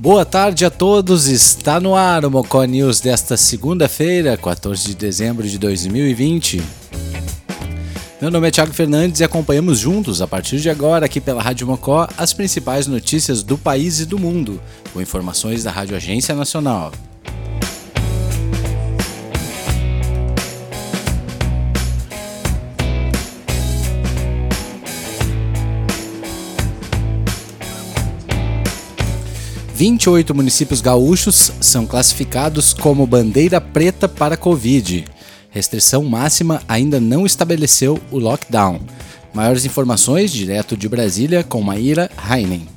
Boa tarde a todos, está no ar o Mocó News desta segunda-feira, 14 de dezembro de 2020. Meu nome é Thiago Fernandes e acompanhamos juntos, a partir de agora, aqui pela Rádio Mocó, as principais notícias do país e do mundo, com informações da Rádio Agência Nacional. 28 municípios gaúchos são classificados como bandeira preta para Covid. Restrição máxima ainda não estabeleceu o lockdown. Maiores informações direto de Brasília com Maíra Heinen.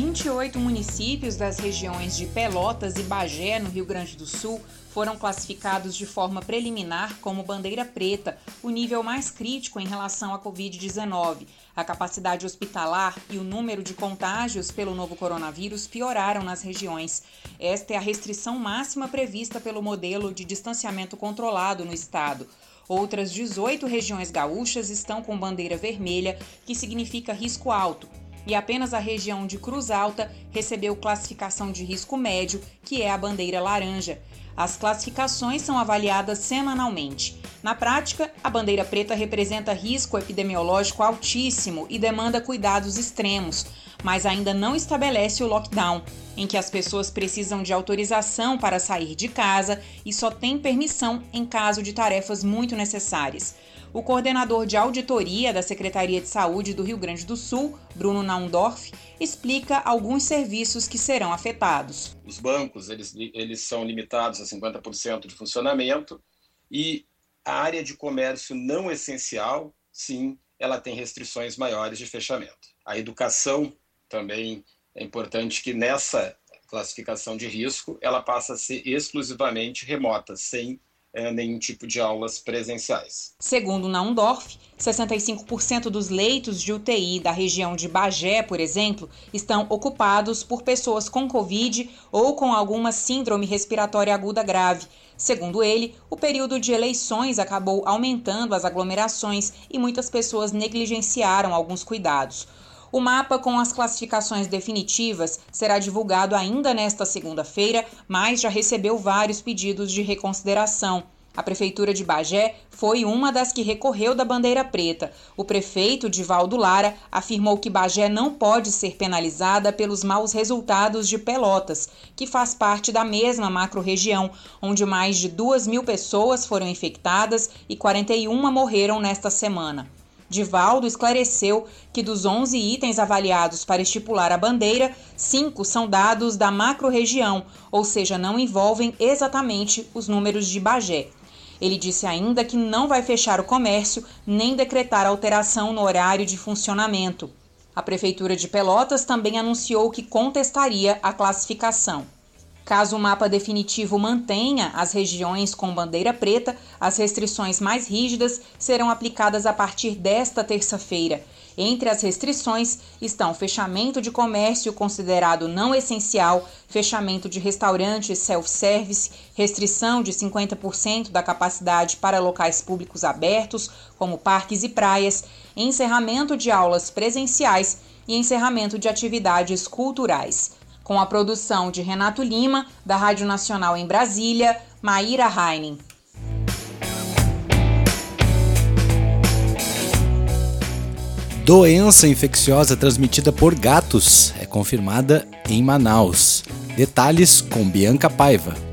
28 municípios das regiões de Pelotas e Bagé, no Rio Grande do Sul, foram classificados de forma preliminar como bandeira preta, o nível mais crítico em relação à Covid-19. A capacidade hospitalar e o número de contágios pelo novo coronavírus pioraram nas regiões. Esta é a restrição máxima prevista pelo modelo de distanciamento controlado no estado. Outras 18 regiões gaúchas estão com bandeira vermelha, que significa risco alto e apenas a região de Cruz Alta recebeu classificação de risco médio, que é a bandeira laranja. As classificações são avaliadas semanalmente. Na prática, a bandeira preta representa risco epidemiológico altíssimo e demanda cuidados extremos, mas ainda não estabelece o lockdown, em que as pessoas precisam de autorização para sair de casa e só têm permissão em caso de tarefas muito necessárias. O coordenador de auditoria da Secretaria de Saúde do Rio Grande do Sul, Bruno Naundorf, explica alguns serviços que serão afetados. Os bancos eles, eles são limitados a 50% de funcionamento e a área de comércio não essencial, sim, ela tem restrições maiores de fechamento. A educação também é importante que nessa classificação de risco ela passa a ser exclusivamente remota, sem nenhum tipo de aulas presenciais. Segundo Naundorf, 65% dos leitos de UTI da região de Bagé, por exemplo, estão ocupados por pessoas com Covid ou com alguma síndrome respiratória aguda grave. Segundo ele, o período de eleições acabou aumentando as aglomerações e muitas pessoas negligenciaram alguns cuidados. O mapa com as classificações definitivas será divulgado ainda nesta segunda-feira, mas já recebeu vários pedidos de reconsideração. A Prefeitura de Bagé foi uma das que recorreu da bandeira preta. O prefeito, Divaldo Lara, afirmou que Bagé não pode ser penalizada pelos maus resultados de Pelotas, que faz parte da mesma macro-região, onde mais de duas mil pessoas foram infectadas e 41 morreram nesta semana. Divaldo esclareceu que dos 11 itens avaliados para estipular a bandeira, cinco são dados da macro-região, ou seja, não envolvem exatamente os números de Bagé. Ele disse ainda que não vai fechar o comércio nem decretar alteração no horário de funcionamento. A Prefeitura de Pelotas também anunciou que contestaria a classificação. Caso o mapa definitivo mantenha as regiões com bandeira preta, as restrições mais rígidas serão aplicadas a partir desta terça-feira. Entre as restrições estão fechamento de comércio considerado não essencial, fechamento de restaurantes self-service, restrição de 50% da capacidade para locais públicos abertos, como parques e praias, encerramento de aulas presenciais e encerramento de atividades culturais com a produção de Renato Lima, da Rádio Nacional em Brasília, Maíra Heinen. Doença infecciosa transmitida por gatos é confirmada em Manaus. Detalhes com Bianca Paiva.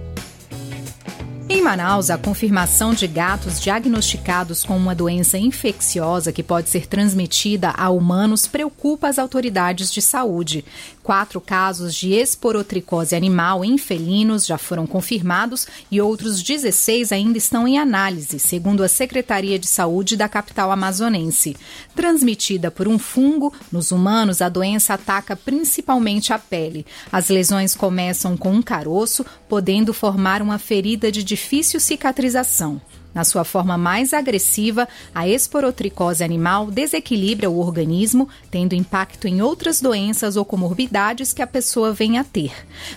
Manaus, a confirmação de gatos diagnosticados com uma doença infecciosa que pode ser transmitida a humanos preocupa as autoridades de saúde. Quatro casos de esporotricose animal em felinos já foram confirmados e outros 16 ainda estão em análise, segundo a Secretaria de Saúde da capital amazonense. Transmitida por um fungo, nos humanos a doença ataca principalmente a pele. As lesões começam com um caroço, podendo formar uma ferida de difícil cicatrização. Na sua forma mais agressiva, a esporotricose animal desequilibra o organismo, tendo impacto em outras doenças ou comorbidades que a pessoa vem a ter.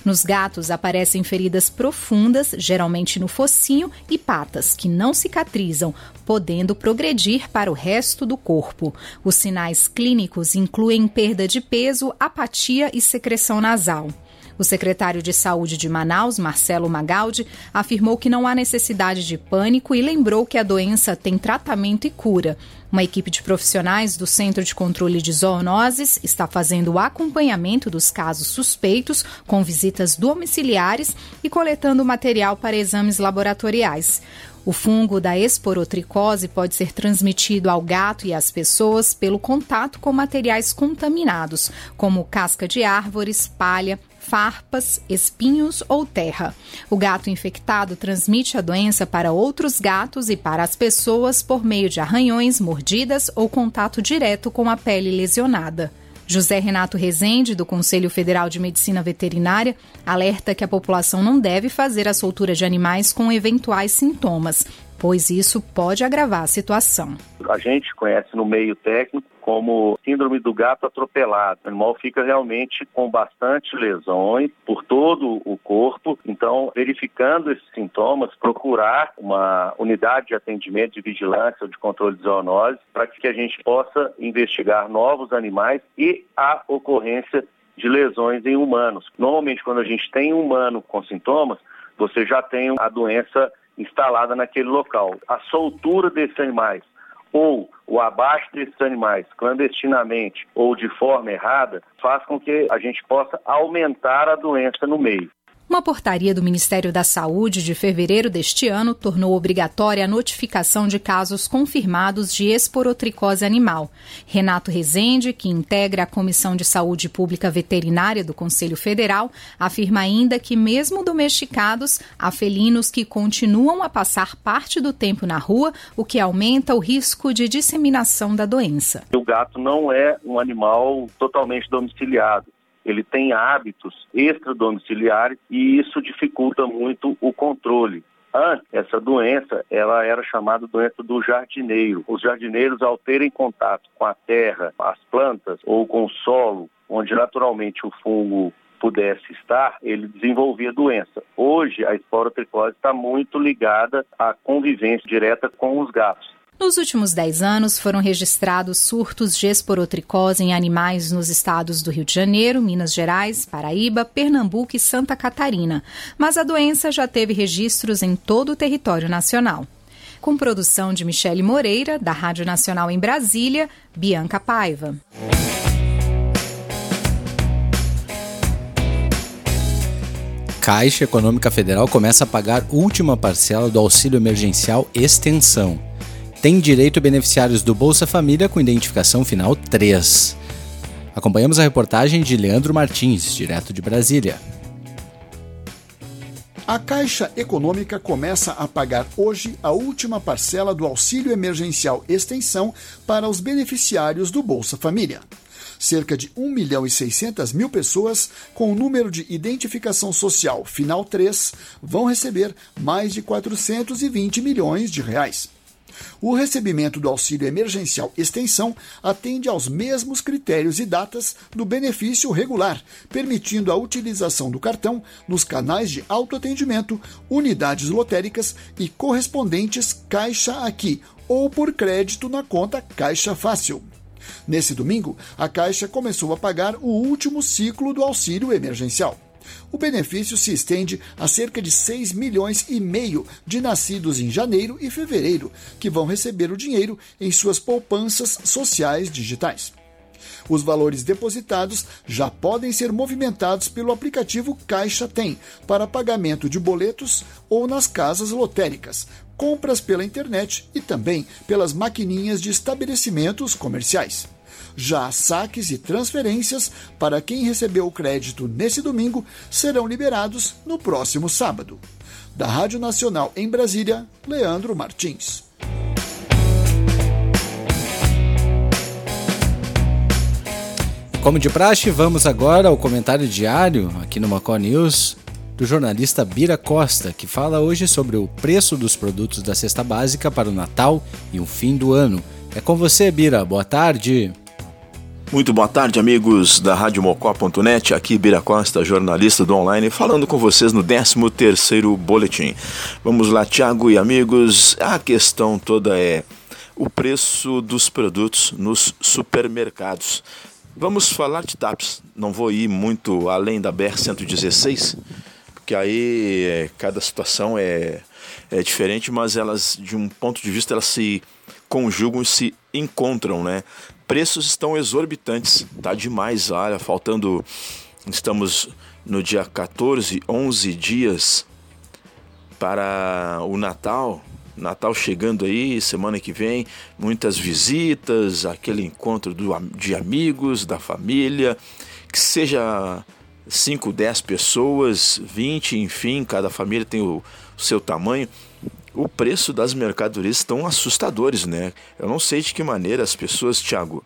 Nos gatos aparecem feridas profundas, geralmente no focinho, e patas, que não cicatrizam, podendo progredir para o resto do corpo. Os sinais clínicos incluem perda de peso, apatia e secreção nasal. O secretário de Saúde de Manaus, Marcelo Magaldi, afirmou que não há necessidade de pânico e lembrou que a doença tem tratamento e cura. Uma equipe de profissionais do Centro de Controle de Zoonoses está fazendo o acompanhamento dos casos suspeitos, com visitas domiciliares e coletando material para exames laboratoriais. O fungo da esporotricose pode ser transmitido ao gato e às pessoas pelo contato com materiais contaminados, como casca de árvores, palha, farpas, espinhos ou terra. O gato infectado transmite a doença para outros gatos e para as pessoas por meio de arranhões, mordidas ou contato direto com a pele lesionada. José Renato Rezende, do Conselho Federal de Medicina Veterinária, alerta que a população não deve fazer a soltura de animais com eventuais sintomas, pois isso pode agravar a situação. A gente conhece no meio técnico como síndrome do gato atropelado. O animal fica realmente com bastante lesões por todo o corpo. Então, verificando esses sintomas, procurar uma unidade de atendimento de vigilância ou de controle de zoonose para que a gente possa investigar novos animais e a ocorrência de lesões em humanos. Normalmente, quando a gente tem um humano com sintomas, você já tem a doença instalada naquele local. A soltura desses animais ou o abate desses animais clandestinamente ou de forma errada faz com que a gente possa aumentar a doença no meio. Uma portaria do Ministério da Saúde de fevereiro deste ano tornou obrigatória a notificação de casos confirmados de esporotricose animal. Renato Rezende, que integra a Comissão de Saúde Pública Veterinária do Conselho Federal, afirma ainda que, mesmo domesticados, há felinos que continuam a passar parte do tempo na rua, o que aumenta o risco de disseminação da doença. O gato não é um animal totalmente domiciliado ele tem hábitos extradomiciliares e isso dificulta muito o controle. Antes, essa doença, ela era chamada doença do jardineiro. Os jardineiros, ao terem contato com a terra, as plantas ou com o solo, onde naturalmente o fungo pudesse estar, ele desenvolvia doença. Hoje, a esporotricose está muito ligada à convivência direta com os gatos. Nos últimos 10 anos, foram registrados surtos de esporotricose em animais nos estados do Rio de Janeiro, Minas Gerais, Paraíba, Pernambuco e Santa Catarina, mas a doença já teve registros em todo o território nacional. Com produção de Michele Moreira, da Rádio Nacional em Brasília, Bianca Paiva. Caixa Econômica Federal começa a pagar última parcela do auxílio emergencial extensão tem direito beneficiários do Bolsa Família com identificação final 3. Acompanhamos a reportagem de Leandro Martins, direto de Brasília. A Caixa Econômica começa a pagar hoje a última parcela do auxílio emergencial extensão para os beneficiários do Bolsa Família. Cerca de 1 milhão e 600 mil pessoas com o número de identificação social final 3 vão receber mais de 420 milhões de reais. O recebimento do auxílio emergencial extensão atende aos mesmos critérios e datas do benefício regular, permitindo a utilização do cartão nos canais de autoatendimento, unidades lotéricas e correspondentes Caixa Aqui ou por crédito na conta Caixa Fácil. Nesse domingo, a Caixa começou a pagar o último ciclo do auxílio emergencial. O benefício se estende a cerca de 6 milhões e meio de nascidos em janeiro e fevereiro, que vão receber o dinheiro em suas poupanças sociais digitais. Os valores depositados já podem ser movimentados pelo aplicativo Caixa Tem para pagamento de boletos ou nas casas lotéricas, compras pela internet e também pelas maquininhas de estabelecimentos comerciais. Já saques e transferências para quem recebeu o crédito nesse domingo serão liberados no próximo sábado. Da Rádio Nacional em Brasília, Leandro Martins. Como de praxe, vamos agora ao comentário diário aqui no Macó News do jornalista Bira Costa, que fala hoje sobre o preço dos produtos da cesta básica para o Natal e o fim do ano. É com você, Bira. Boa tarde. Muito boa tarde, amigos da Radiomocó.net. Aqui Bira Costa, jornalista do online, falando com vocês no 13º Boletim. Vamos lá, Thiago e amigos. A questão toda é o preço dos produtos nos supermercados. Vamos falar de TAPS. Não vou ir muito além da BR-116, porque aí é, cada situação é, é diferente, mas elas, de um ponto de vista, elas se conjugam e se encontram, né? Preços estão exorbitantes, tá demais, olha, faltando, estamos no dia 14, 11 dias para o Natal, Natal chegando aí, semana que vem, muitas visitas, aquele encontro do, de amigos, da família, que seja 5, 10 pessoas, 20, enfim, cada família tem o, o seu tamanho. O preço das mercadorias estão assustadores, né? Eu não sei de que maneira as pessoas, Thiago,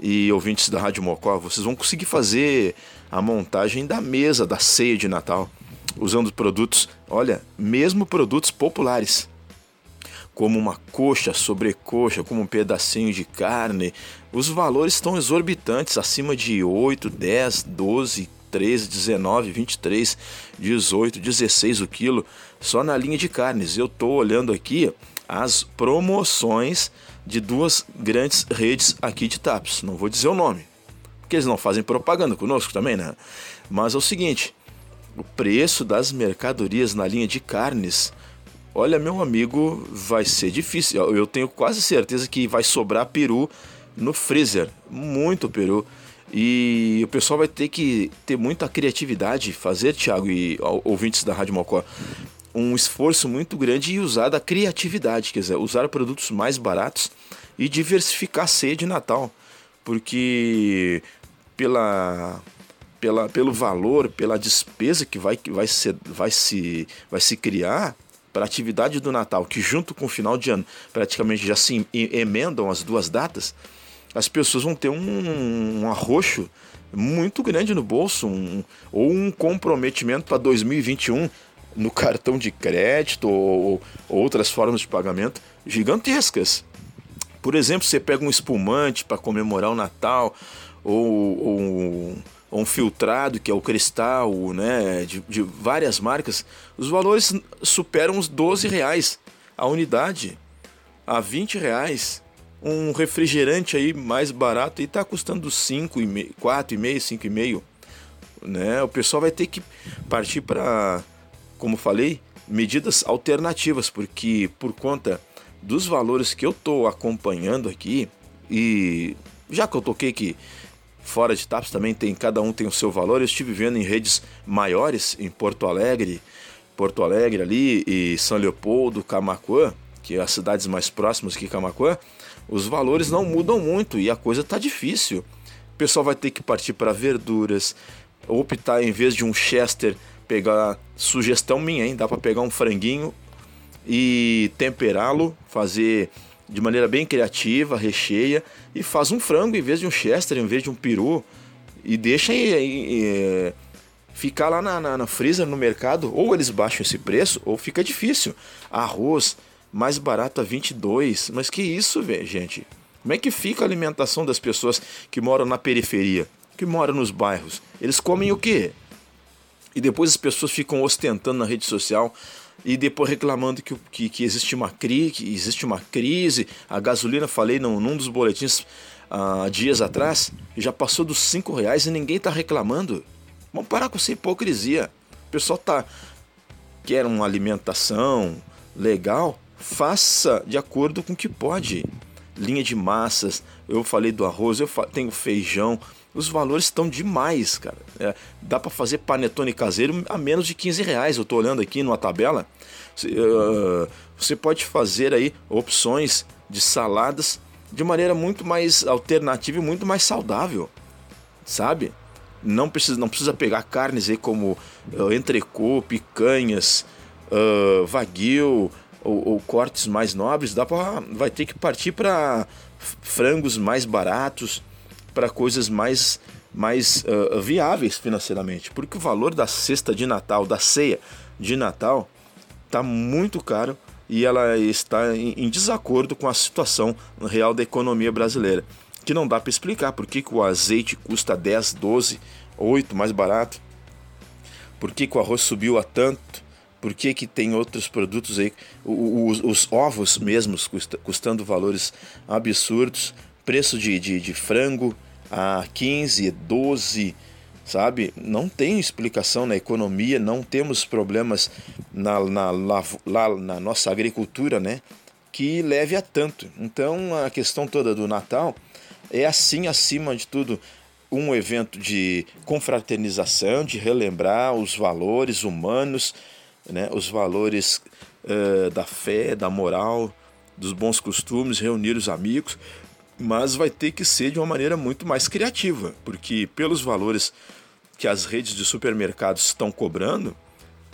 e ouvintes da Rádio Mocó, vocês vão conseguir fazer a montagem da mesa da ceia de Natal usando produtos, olha, mesmo produtos populares como uma coxa, sobrecoxa, como um pedacinho de carne, os valores estão exorbitantes, acima de 8, 10, 12, 13, 19, 23, 18, 16 o quilo, só na linha de carnes. Eu estou olhando aqui as promoções de duas grandes redes aqui de TAPS. Não vou dizer o nome, porque eles não fazem propaganda conosco também, né? Mas é o seguinte, o preço das mercadorias na linha de carnes Olha, meu amigo, vai ser difícil. Eu tenho quase certeza que vai sobrar peru no freezer. Muito peru. E o pessoal vai ter que ter muita criatividade, fazer, Thiago e ouvintes da Rádio Mocó, um esforço muito grande e usar da criatividade, quer dizer, usar produtos mais baratos e diversificar a ceia de Natal. Porque pela, pela, pelo valor, pela despesa que vai, vai, ser, vai, se, vai se criar, para a atividade do Natal, que junto com o final de ano praticamente já se emendam as duas datas, as pessoas vão ter um, um arroxo muito grande no bolso, um, ou um comprometimento para 2021 no cartão de crédito ou, ou outras formas de pagamento gigantescas. Por exemplo, você pega um espumante para comemorar o Natal, ou, ou um filtrado, que é o cristal, né, de, de, várias marcas, os valores superam os 12 reais a unidade, a 20 reais. Um refrigerante aí mais barato está custando 5, 4,5, 5,5. Né? O pessoal vai ter que partir para, como falei, medidas alternativas, porque por conta dos valores que eu estou acompanhando aqui, e já que eu toquei que fora de TAPS também tem, cada um tem o seu valor. Eu estive vendo em redes maiores, em Porto Alegre, Porto Alegre ali e São Leopoldo, Camacuã, que é as cidades mais próximas que Camacuã, os valores não mudam muito e a coisa tá difícil. O pessoal vai ter que partir para verduras, optar em vez de um Chester, pegar sugestão minha, hein? Dá para pegar um franguinho e temperá-lo, fazer de maneira bem criativa, recheia e faz um frango em vez de um chester, em vez de um peru e deixa e, ficar lá na, na, na freezer no mercado, ou eles baixam esse preço ou fica difícil. Arroz mais barato a 22, mas que isso, velho, gente? Como é que fica a alimentação das pessoas que moram na periferia, que moram nos bairros? Eles comem o quê? E depois as pessoas ficam ostentando na rede social e depois reclamando que, que, que, existe, uma cri, que existe uma crise. A gasolina, falei num, num dos boletins há uh, dias atrás, já passou dos 5 reais e ninguém está reclamando. Vamos parar com essa hipocrisia. O pessoal tá quer uma alimentação legal, faça de acordo com o que pode. Linha de massas, eu falei do arroz, eu tenho feijão, os valores estão demais, cara. É, dá para fazer panetone caseiro a menos de 15 reais. Eu estou olhando aqui numa tabela. Uh, você pode fazer aí opções de saladas de maneira muito mais alternativa e muito mais saudável, sabe? Não precisa, não precisa pegar carnes aí como uh, entrecô, picanhas, uh, ou, ou, cortes mais nobres. Dá para, vai ter que partir para frangos mais baratos para coisas mais, mais uh, viáveis financeiramente, porque o valor da cesta de Natal, da ceia de Natal, está muito caro e ela está em, em, desacordo com a situação real da economia brasileira, que não dá para explicar por que, que o azeite custa 10, 12, 8 mais barato, por que, que o arroz subiu a tanto, por que, que tem outros produtos aí, os, os ovos mesmos custa, custando valores absurdos, preço de, de, de frango, a 15, 12, sabe? Não tem explicação na economia, não temos problemas na, na, lá na nossa agricultura, né? Que leve a tanto. Então a questão toda do Natal é assim, acima de tudo, um evento de confraternização, de relembrar os valores humanos, né? os valores uh, da fé, da moral, dos bons costumes, reunir os amigos, mas vai ter que ser de uma maneira muito mais criativa, porque pelos valores que as redes de supermercados estão cobrando,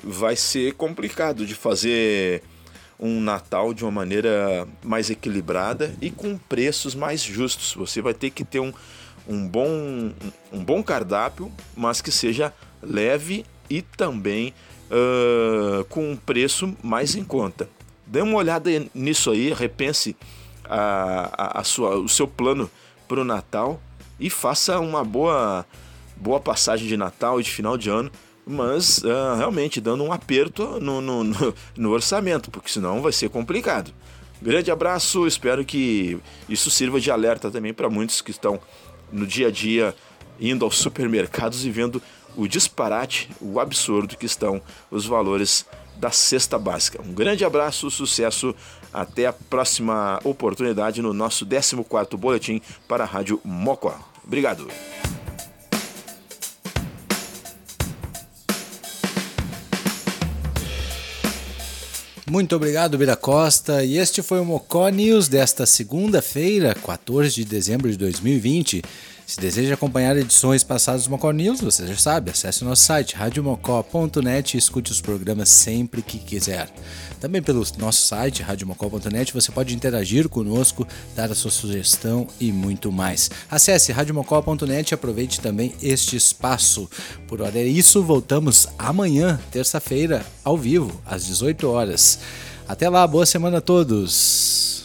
vai ser complicado de fazer um Natal de uma maneira mais equilibrada e com preços mais justos. Você vai ter que ter um, um, bom, um bom cardápio, mas que seja leve e também uh, com um preço mais em conta. Dê uma olhada nisso aí, repense a, a, a sua, o seu plano para o Natal e faça uma boa boa passagem de Natal e de final de ano, mas uh, realmente dando um aperto no, no, no, no orçamento, porque senão vai ser complicado. Grande abraço, espero que isso sirva de alerta também para muitos que estão no dia a dia indo aos supermercados e vendo o disparate, o absurdo que estão os valores da cesta básica. Um grande abraço, sucesso, até a próxima oportunidade no nosso 14º boletim para a Rádio Mocó. Obrigado. Muito obrigado, Bira Costa. E este foi o Mocó News desta segunda-feira, 14 de dezembro de 2020. Se deseja acompanhar edições passadas do Mocó News, você já sabe, acesse o nosso site radiomocó.net e escute os programas sempre que quiser. Também pelo nosso site radiomocó.net você pode interagir conosco, dar a sua sugestão e muito mais. Acesse radiomocó.net e aproveite também este espaço. Por hora é isso, voltamos amanhã, terça-feira, ao vivo, às 18 horas. Até lá, boa semana a todos!